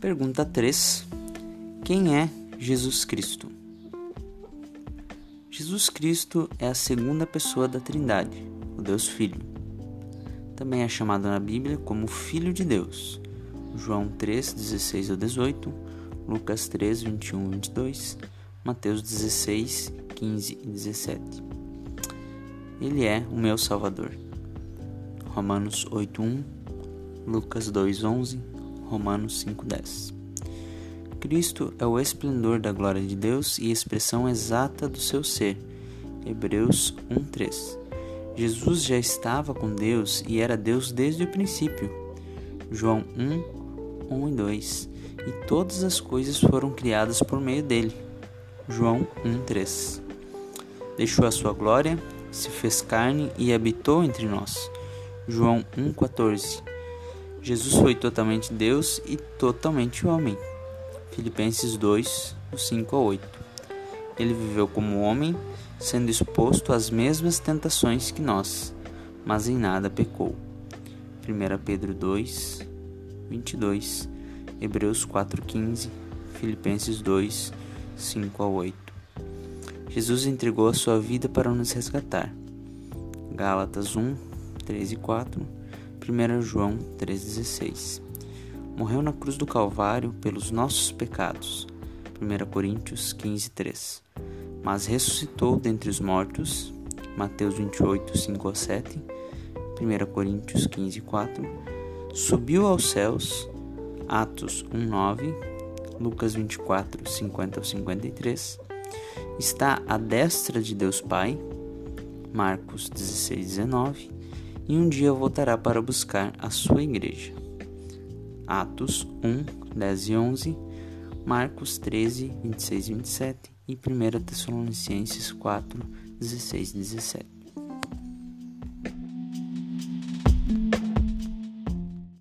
Pergunta 3: Quem é Jesus Cristo? Jesus Cristo é a segunda pessoa da Trindade, o Deus Filho. Também é chamado na Bíblia como Filho de Deus. João 3, 16 a 18, Lucas 3, 21 e 22, Mateus 16, 15 e 17. Ele é o meu Salvador. Romanos 8, 1, Lucas 2, 11, Romanos 5, 10. Cristo é o esplendor da glória de Deus e expressão exata do seu ser. Hebreus 1:3. Jesus já estava com Deus e era Deus desde o princípio. João 1, 1 e 2. E todas as coisas foram criadas por meio dele. João 1:3. Deixou a sua glória, se fez carne e habitou entre nós. João 1:14. Jesus foi totalmente Deus e totalmente homem. Filipenses 2, 5 a 8. Ele viveu como homem, sendo exposto às mesmas tentações que nós, mas em nada pecou. 1 Pedro 2, 22, Hebreus 4,15, Filipenses 2, 5 a 8. Jesus entregou a sua vida para nos resgatar. Gálatas 1, 3 e 4, 1 João 3,16 morreu na cruz do Calvário pelos nossos pecados. 1 Coríntios 15, 3. Mas ressuscitou dentre os mortos. Mateus 28, 5 a 7. 1 Coríntios 15, 4. Subiu aos céus. Atos 1, 9. Lucas 24, 50 a 53. Está à destra de Deus Pai. Marcos 16, 19. E um dia voltará para buscar a sua igreja. Atos 1, 10 e 11, Marcos 13, 26 e 27 e 1 Tessalonicenses 4, 16 e 17.